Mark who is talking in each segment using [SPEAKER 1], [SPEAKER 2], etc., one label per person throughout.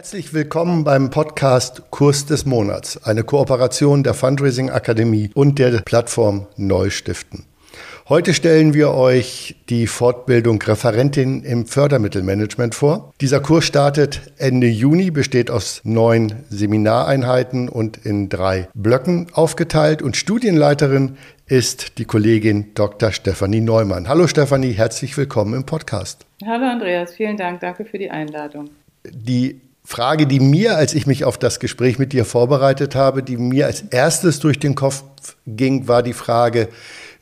[SPEAKER 1] Herzlich willkommen beim Podcast Kurs des Monats, eine Kooperation der Fundraising Akademie und der Plattform Neustiften. Heute stellen wir euch die Fortbildung Referentin im Fördermittelmanagement vor. Dieser Kurs startet Ende Juni, besteht aus neun Seminareinheiten und in drei Blöcken aufgeteilt und Studienleiterin ist die Kollegin Dr. Stefanie Neumann. Hallo Stefanie, herzlich willkommen im Podcast.
[SPEAKER 2] Hallo Andreas, vielen Dank, danke für die Einladung.
[SPEAKER 1] Die Frage, die mir, als ich mich auf das Gespräch mit dir vorbereitet habe, die mir als erstes durch den Kopf ging, war die Frage,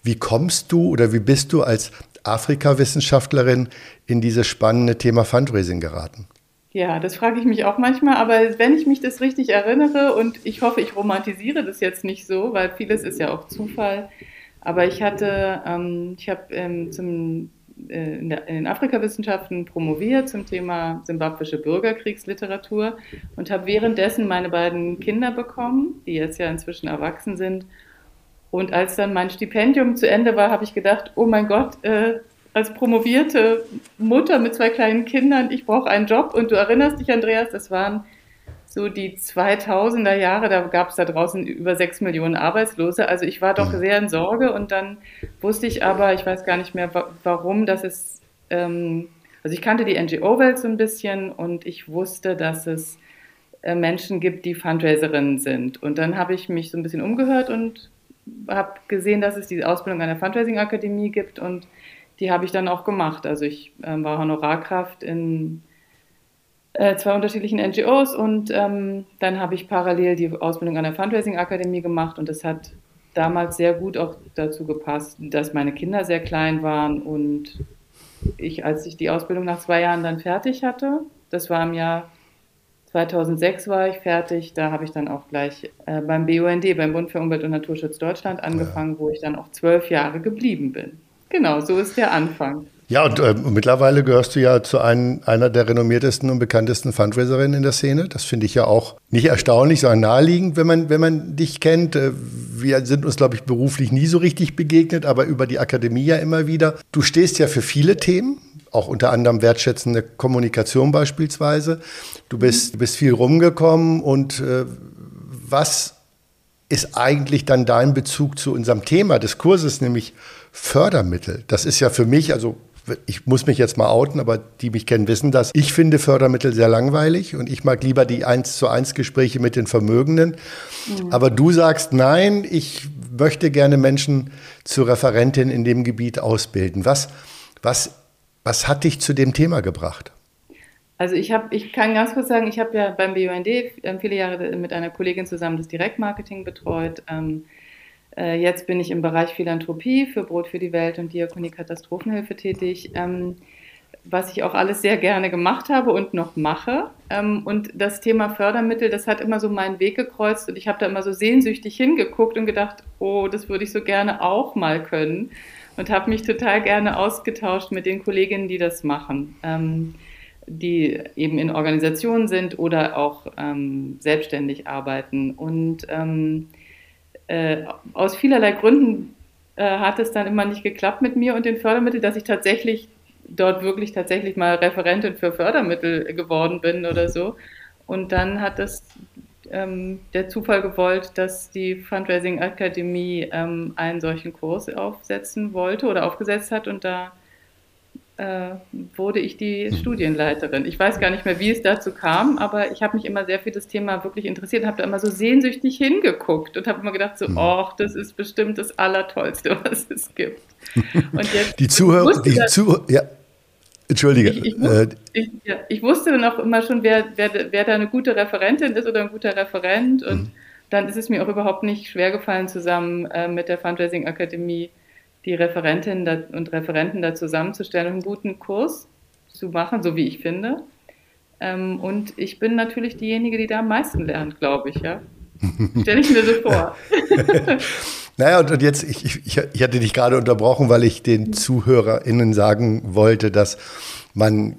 [SPEAKER 1] wie kommst du oder wie bist du als Afrika-Wissenschaftlerin in dieses spannende Thema Fundraising geraten?
[SPEAKER 2] Ja, das frage ich mich auch manchmal, aber wenn ich mich das richtig erinnere und ich hoffe, ich romantisiere das jetzt nicht so, weil vieles ist ja auch Zufall, aber ich hatte, ähm, ich habe ähm, zum in, der, in Afrikawissenschaften promoviert zum Thema simbabwische Bürgerkriegsliteratur und habe währenddessen meine beiden Kinder bekommen, die jetzt ja inzwischen erwachsen sind. Und als dann mein Stipendium zu Ende war, habe ich gedacht, oh mein Gott, äh, als promovierte Mutter mit zwei kleinen Kindern, ich brauche einen Job. Und du erinnerst dich, Andreas, das waren so die 2000er Jahre, da gab es da draußen über sechs Millionen Arbeitslose. Also ich war doch mhm. sehr in Sorge und dann wusste ich aber, ich weiß gar nicht mehr warum, dass es, ähm, also ich kannte die NGO-Welt so ein bisschen und ich wusste, dass es äh, Menschen gibt, die Fundraiserinnen sind. Und dann habe ich mich so ein bisschen umgehört und habe gesehen, dass es diese Ausbildung an der Fundraising-Akademie gibt und die habe ich dann auch gemacht. Also ich äh, war Honorarkraft in äh, zwei unterschiedlichen NGOs und ähm, dann habe ich parallel die Ausbildung an der Fundraising-Akademie gemacht und das hat damals sehr gut auch dazu gepasst, dass meine Kinder sehr klein waren und ich, als ich die Ausbildung nach zwei Jahren dann fertig hatte, das war im Jahr 2006 war ich fertig, da habe ich dann auch gleich äh, beim BUND, beim Bund für Umwelt und Naturschutz Deutschland angefangen, ja. wo ich dann auch zwölf Jahre geblieben bin. Genau, so ist der Anfang.
[SPEAKER 1] Ja, und äh, mittlerweile gehörst du ja zu ein, einer der renommiertesten und bekanntesten Fundraiserinnen in der Szene. Das finde ich ja auch nicht erstaunlich, sondern naheliegend, wenn man, wenn man dich kennt. Äh, wir sind uns, glaube ich, beruflich nie so richtig begegnet, aber über die Akademie ja immer wieder. Du stehst ja für viele Themen, auch unter anderem wertschätzende Kommunikation beispielsweise. Du bist, du bist viel rumgekommen und äh, was ist eigentlich dann dein Bezug zu unserem Thema des Kurses, nämlich Fördermittel? Das ist ja für mich, also ich muss mich jetzt mal outen, aber die mich kennen, wissen das. Ich finde Fördermittel sehr langweilig und ich mag lieber die 1 zu 1 Gespräche mit den Vermögenden. Mhm. Aber du sagst, nein, ich möchte gerne Menschen zur Referentin in dem Gebiet ausbilden. Was, was, was hat dich zu dem Thema gebracht?
[SPEAKER 2] Also ich habe, ich kann ganz kurz sagen, ich habe ja beim BUND ähm, viele Jahre mit einer Kollegin zusammen das Direktmarketing betreut. Ähm, äh, jetzt bin ich im Bereich Philanthropie für Brot für die Welt und Diakonie Katastrophenhilfe tätig, ähm, was ich auch alles sehr gerne gemacht habe und noch mache. Ähm, und das Thema Fördermittel, das hat immer so meinen Weg gekreuzt und ich habe da immer so sehnsüchtig hingeguckt und gedacht, oh, das würde ich so gerne auch mal können und habe mich total gerne ausgetauscht mit den Kolleginnen, die das machen. Ähm, die eben in Organisationen sind oder auch ähm, selbstständig arbeiten. Und ähm, äh, aus vielerlei Gründen äh, hat es dann immer nicht geklappt mit mir und den Fördermitteln, dass ich tatsächlich dort wirklich tatsächlich mal Referentin für Fördermittel geworden bin oder so. Und dann hat das ähm, der Zufall gewollt, dass die Fundraising Akademie ähm, einen solchen Kurs aufsetzen wollte oder aufgesetzt hat und da äh, wurde ich die hm. Studienleiterin. Ich weiß gar nicht mehr, wie es dazu kam, aber ich habe mich immer sehr für das Thema wirklich interessiert, habe da immer so sehnsüchtig hingeguckt und habe immer gedacht, so, ach, hm. das ist bestimmt das Allertollste, was es gibt.
[SPEAKER 1] Und jetzt, die Zuhörer, die Zuhörer, ja. Entschuldige.
[SPEAKER 2] Ich, ich, wusste, äh, ich, ja, ich, wusste dann auch immer schon, wer, wer, wer da eine gute Referentin ist oder ein guter Referent. Und mhm. dann ist es mir auch überhaupt nicht schwer gefallen, zusammen äh, mit der Fundraising Akademie die Referentinnen und Referenten da zusammenzustellen und einen guten Kurs zu machen, so wie ich finde. Ähm, und ich bin natürlich diejenige, die da am meisten lernt, glaube ich, ja. Stelle ich mir so vor.
[SPEAKER 1] Naja, und, jetzt, ich, ich, ich hatte dich gerade unterbrochen, weil ich den ZuhörerInnen sagen wollte, dass man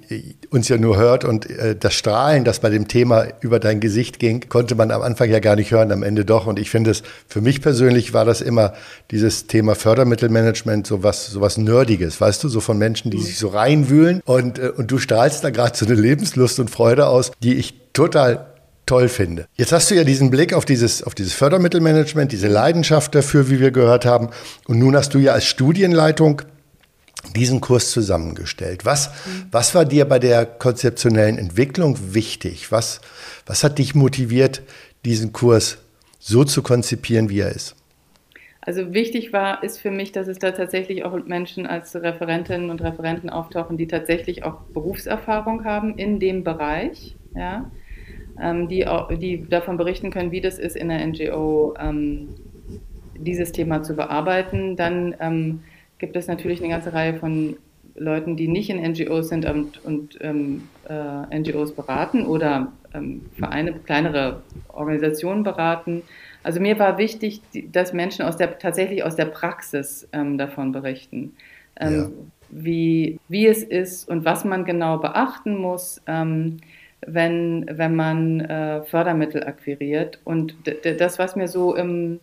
[SPEAKER 1] uns ja nur hört und äh, das Strahlen, das bei dem Thema über dein Gesicht ging, konnte man am Anfang ja gar nicht hören, am Ende doch. Und ich finde es, für mich persönlich war das immer dieses Thema Fördermittelmanagement so was, so was Nerdiges, weißt du, so von Menschen, die sich so reinwühlen und, äh, und du strahlst da gerade so eine Lebenslust und Freude aus, die ich total toll finde. Jetzt hast du ja diesen Blick auf dieses, auf dieses Fördermittelmanagement, diese Leidenschaft dafür, wie wir gehört haben. Und nun hast du ja als Studienleitung diesen Kurs zusammengestellt. Was, was war dir bei der konzeptionellen Entwicklung wichtig? Was, was hat dich motiviert, diesen Kurs so zu konzipieren, wie er ist?
[SPEAKER 2] Also wichtig war, ist für mich, dass es da tatsächlich auch Menschen als Referentinnen und Referenten auftauchen, die tatsächlich auch Berufserfahrung haben in dem Bereich. Ja? Ähm, die, die davon berichten können, wie das ist, in der NGO ähm, dieses Thema zu bearbeiten. Dann ähm, gibt es natürlich eine ganze Reihe von Leuten, die nicht in NGOs sind und, und ähm, äh, NGOs beraten oder ähm, Vereine, kleinere Organisationen beraten. Also mir war wichtig, dass Menschen aus der, tatsächlich aus der Praxis ähm, davon berichten. Ja. Wie, wie es ist und was man genau beachten muss. Wenn, wenn man äh, Fördermittel akquiriert. Und das, was mir so, im,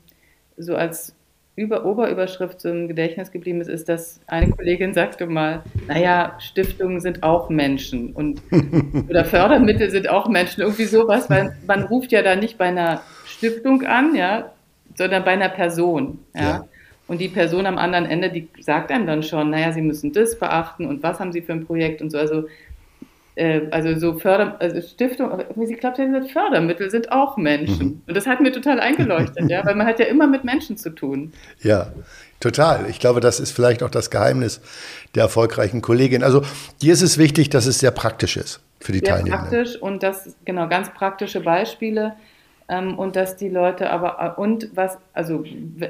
[SPEAKER 2] so als über Oberüberschrift so im Gedächtnis geblieben ist, ist, dass eine Kollegin sagte mal, naja, Stiftungen sind auch Menschen und oder Fördermittel sind auch Menschen, irgendwie sowas, weil man ruft ja da nicht bei einer Stiftung an, ja, sondern bei einer Person, ja. ja. Und die Person am anderen Ende, die sagt einem dann schon, naja, Sie müssen das beachten und was haben Sie für ein Projekt und so. Also also so Förder, also Stiftung, ich glaube, Fördermittel sind auch Menschen. Mhm. Und das hat mir total eingeleuchtet, ja, weil man hat ja immer mit Menschen zu tun.
[SPEAKER 1] Ja, total. Ich glaube, das ist vielleicht auch das Geheimnis der erfolgreichen Kollegin. Also dir ist es wichtig, dass es sehr praktisch ist für die sehr Teilnehmer.
[SPEAKER 2] Praktisch und das, genau, ganz praktische Beispiele. Ähm, und dass die Leute aber, äh, und was, also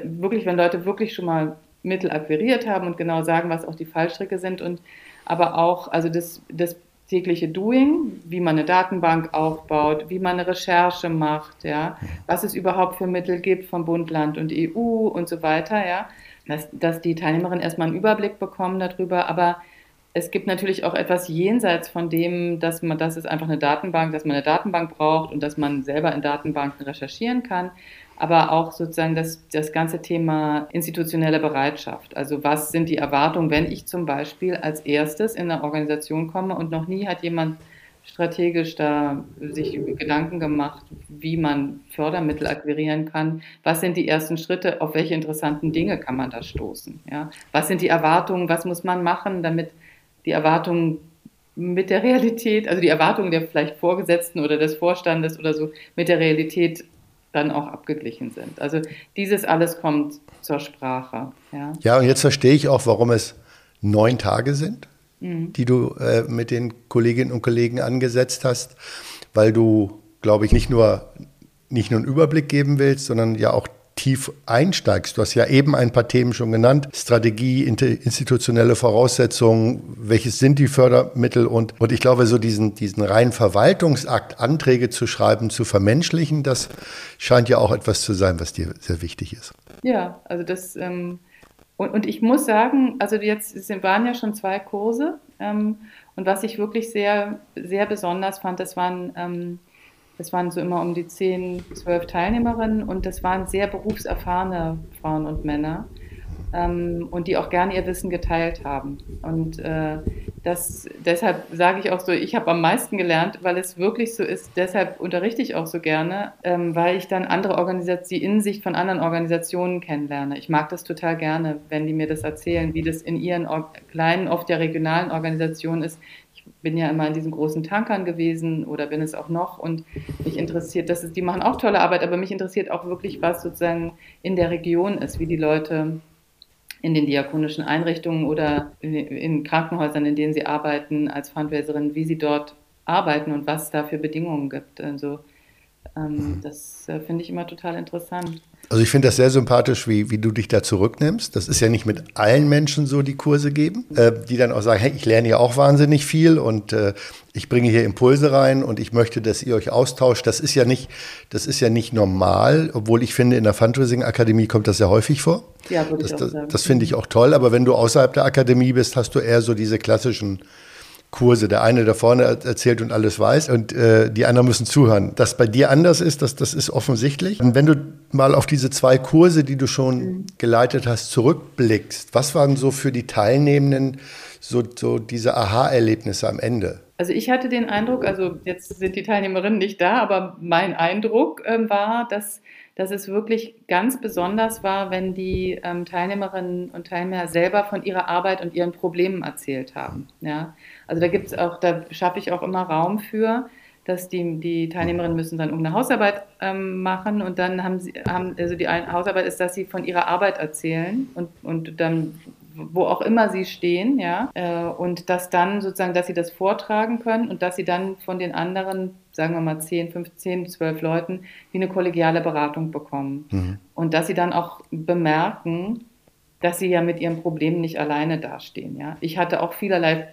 [SPEAKER 2] wirklich, wenn Leute wirklich schon mal Mittel akquiriert haben und genau sagen, was auch die Fallstricke sind und aber auch, also das, das tägliche Doing, wie man eine Datenbank aufbaut, wie man eine Recherche macht, ja, was es überhaupt für Mittel gibt von Bund, Land und EU und so weiter, ja, dass, dass die Teilnehmerinnen erstmal einen Überblick bekommen darüber, aber es gibt natürlich auch etwas jenseits von dem, dass man, das ist einfach eine Datenbank, dass man eine Datenbank braucht und dass man selber in Datenbanken recherchieren kann aber auch sozusagen das, das ganze Thema institutionelle Bereitschaft. Also was sind die Erwartungen, wenn ich zum Beispiel als erstes in eine Organisation komme und noch nie hat jemand strategisch da sich Gedanken gemacht, wie man Fördermittel akquirieren kann. Was sind die ersten Schritte? Auf welche interessanten Dinge kann man da stoßen? Ja? Was sind die Erwartungen? Was muss man machen, damit die Erwartungen mit der Realität, also die Erwartungen der vielleicht Vorgesetzten oder des Vorstandes oder so, mit der Realität dann auch abgeglichen sind. Also dieses alles kommt zur Sprache. Ja,
[SPEAKER 1] ja und jetzt verstehe ich auch, warum es neun Tage sind, mhm. die du äh, mit den Kolleginnen und Kollegen angesetzt hast, weil du, glaube ich, nicht nur, nicht nur einen Überblick geben willst, sondern ja auch tief einsteigst. Du hast ja eben ein paar Themen schon genannt. Strategie, institutionelle Voraussetzungen, welches sind die Fördermittel und, und ich glaube, so diesen, diesen reinen Verwaltungsakt, Anträge zu schreiben, zu vermenschlichen, das scheint ja auch etwas zu sein, was dir sehr wichtig ist.
[SPEAKER 2] Ja, also das, ähm, und, und ich muss sagen, also jetzt waren ja schon zwei Kurse ähm, und was ich wirklich sehr, sehr besonders fand, das waren ähm, das waren so immer um die zehn, zwölf Teilnehmerinnen und das waren sehr berufserfahrene Frauen und Männer ähm, und die auch gerne ihr Wissen geteilt haben. Und äh, das, deshalb sage ich auch so, ich habe am meisten gelernt, weil es wirklich so ist. Deshalb unterrichte ich auch so gerne, ähm, weil ich dann andere Organisationen, die Innensicht von anderen Organisationen kennenlerne. Ich mag das total gerne, wenn die mir das erzählen, wie das in ihren kleinen, oft ja regionalen Organisationen ist, bin ja immer in diesen großen Tankern gewesen oder bin es auch noch und mich interessiert, das ist, die machen auch tolle Arbeit, aber mich interessiert auch wirklich, was sozusagen in der Region ist, wie die Leute in den diakonischen Einrichtungen oder in, Krankenhäusern, in denen sie arbeiten als Fundraiserin, wie sie dort arbeiten und was es da für Bedingungen gibt. Also Ähm, das äh, finde ich immer total interessant.
[SPEAKER 1] Also ich finde das sehr sympathisch, wie, wie du dich da zurücknimmst. Das ist ja nicht mit allen Menschen so, die Kurse geben, äh, die dann auch sagen, hey, ich lerne ja auch wahnsinnig viel und äh, ich bringe hier Impulse rein und ich möchte, dass ihr euch austauscht. Das ist ja nicht, das ist ja nicht normal, obwohl ich finde, in der Fundraising Akademie kommt das ja häufig vor. Ja, würde das, ich auch sagen. Das, das finde ich auch toll. Aber wenn du außerhalb der Akademie bist, hast du eher so diese klassischen Kurse. Der eine da vorne erzählt und alles weiß und äh, die anderen müssen zuhören. Dass bei dir anders ist, das, das ist offensichtlich. Und wenn du mal auf diese zwei Kurse, die du schon mhm. geleitet hast, zurückblickst, was waren so für die Teilnehmenden so, so diese Aha-Erlebnisse am Ende?
[SPEAKER 2] Also ich hatte den Eindruck, also jetzt sind die Teilnehmerinnen nicht da, aber mein Eindruck äh, war, dass dass es wirklich ganz besonders war, wenn die ähm, Teilnehmerinnen und Teilnehmer selber von ihrer Arbeit und ihren Problemen erzählt haben. Ja? Also da gibt auch, da schaffe ich auch immer Raum für, dass die, die Teilnehmerinnen müssen dann irgendeine Hausarbeit ähm, machen und dann haben sie, haben, also die Hausarbeit ist, dass sie von ihrer Arbeit erzählen und, und dann wo auch immer sie stehen, ja, äh, und dass dann sozusagen, dass sie das vortragen können und dass sie dann von den anderen, sagen wir mal 10, 15, 12 Leuten, wie eine kollegiale Beratung bekommen. Mhm. Und dass sie dann auch bemerken, dass sie ja mit ihren Problemen nicht alleine dastehen, ja. Ich hatte auch vielerlei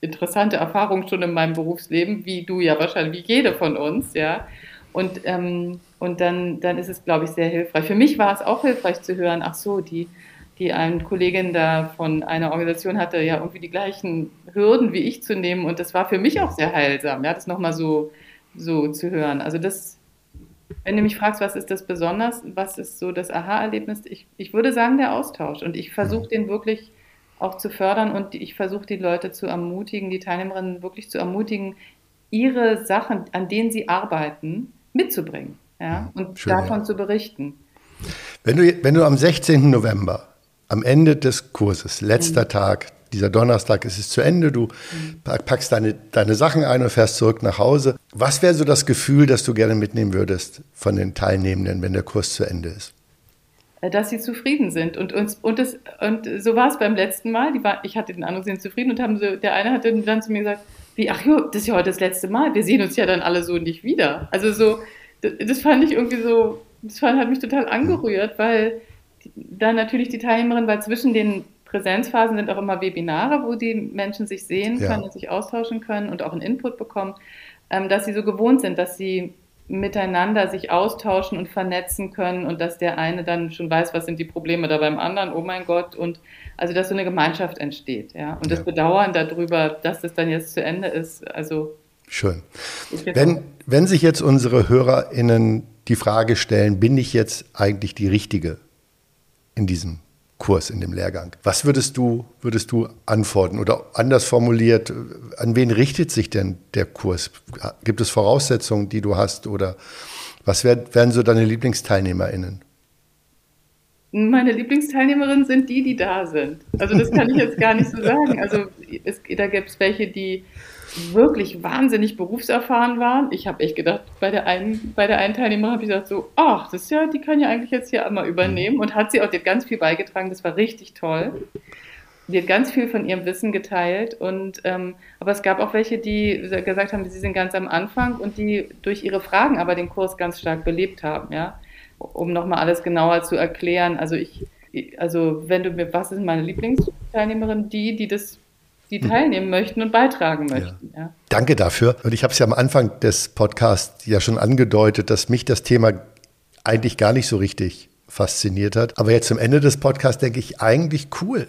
[SPEAKER 2] interessante Erfahrungen schon in meinem Berufsleben, wie du ja wahrscheinlich, wie jede von uns, ja. Und, ähm, und dann, dann ist es, glaube ich, sehr hilfreich. Für mich war es auch hilfreich zu hören, ach so, die, die eine Kollegin da von einer Organisation hatte, ja irgendwie die gleichen Hürden wie ich zu nehmen. Und das war für mich auch sehr heilsam, ja, das nochmal so, so zu hören. Also das, wenn du mich fragst, was ist das besonders, was ist so das Aha-Erlebnis, ich, ich würde sagen, der Austausch. Und ich versuche den wirklich auch zu fördern und ich versuche die Leute zu ermutigen, die Teilnehmerinnen wirklich zu ermutigen, ihre Sachen, an denen sie arbeiten, mitzubringen ja, und Schön, davon ja. zu berichten.
[SPEAKER 1] Wenn du, wenn du am 16. November am Ende des Kurses, letzter mhm. Tag, dieser Donnerstag ist es zu Ende, du mhm. packst deine, deine Sachen ein und fährst zurück nach Hause. Was wäre so das Gefühl, das du gerne mitnehmen würdest von den Teilnehmenden, wenn der Kurs zu Ende ist?
[SPEAKER 2] Äh, dass sie zufrieden sind. Und, uns, und, das, und so war es beim letzten Mal. Die war, ich hatte den Eindruck, sie sind zufrieden und haben so, der eine hat dann zu mir gesagt, wie, ach jo, das ist ja heute das letzte Mal, wir sehen uns ja dann alle so nicht wieder. Also so, das, das fand ich irgendwie so, das fand, hat mich total angerührt, weil dann natürlich die Teilnehmerinnen, weil zwischen den Präsenzphasen sind auch immer Webinare, wo die Menschen sich sehen können ja. und sich austauschen können und auch einen Input bekommen, ähm, dass sie so gewohnt sind, dass sie miteinander sich austauschen und vernetzen können und dass der eine dann schon weiß, was sind die Probleme da beim anderen, oh mein Gott, und also dass so eine Gemeinschaft entsteht, ja. Und ja. das Bedauern darüber, dass das dann jetzt zu Ende ist, also.
[SPEAKER 1] Schön. Wenn, wenn sich jetzt unsere HörerInnen die Frage stellen, bin ich jetzt eigentlich die Richtige in diesem Kurs, in dem Lehrgang. Was würdest du, würdest du antworten? Oder anders formuliert, an wen richtet sich denn der Kurs? Gibt es Voraussetzungen, die du hast? Oder was wären so deine LieblingsteilnehmerInnen?
[SPEAKER 2] Meine Lieblingsteilnehmerinnen sind die, die da sind. Also das kann ich jetzt gar nicht so sagen. Also es, da gibt es welche, die wirklich wahnsinnig berufserfahren waren. Ich habe echt gedacht, bei der einen, bei der einen Teilnehmerin habe ich gesagt so, ach, das ist ja, die kann ja eigentlich jetzt hier einmal übernehmen und hat sie auch, die hat ganz viel beigetragen, das war richtig toll. Die hat ganz viel von ihrem Wissen geteilt und ähm, aber es gab auch welche, die gesagt haben, sie sind ganz am Anfang und die durch ihre Fragen aber den Kurs ganz stark belebt haben, ja, um nochmal alles genauer zu erklären. Also ich, also wenn du mir, was ist meine Lieblingsteilnehmerin? Die, die das die hm. teilnehmen möchten und beitragen möchten. Ja. Ja.
[SPEAKER 1] Danke dafür. Und ich habe es ja am Anfang des Podcasts ja schon angedeutet, dass mich das Thema eigentlich gar nicht so richtig fasziniert hat. Aber jetzt zum Ende des Podcasts denke ich, eigentlich cool.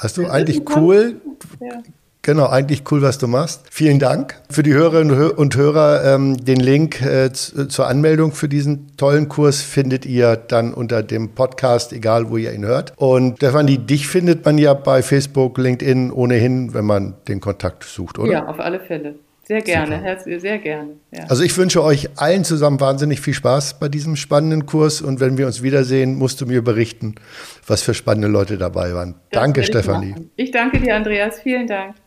[SPEAKER 1] Weißt du, eigentlich cool. Ja. Genau, eigentlich cool, was du machst. Vielen Dank für die Hörerinnen und Hörer. Ähm, den Link äh, zur Anmeldung für diesen tollen Kurs findet ihr dann unter dem Podcast, egal wo ihr ihn hört. Und Stefanie, dich findet man ja bei Facebook, LinkedIn ohnehin, wenn man den Kontakt sucht, oder?
[SPEAKER 2] Ja, auf alle Fälle. Sehr gerne, herzlich, sehr gerne.
[SPEAKER 1] Ja. Also ich wünsche euch allen zusammen wahnsinnig viel Spaß bei diesem spannenden Kurs und wenn wir uns wiedersehen, musst du mir berichten, was für spannende Leute dabei waren. Das danke, Stefanie.
[SPEAKER 2] Ich, ich danke dir, Andreas. Vielen Dank.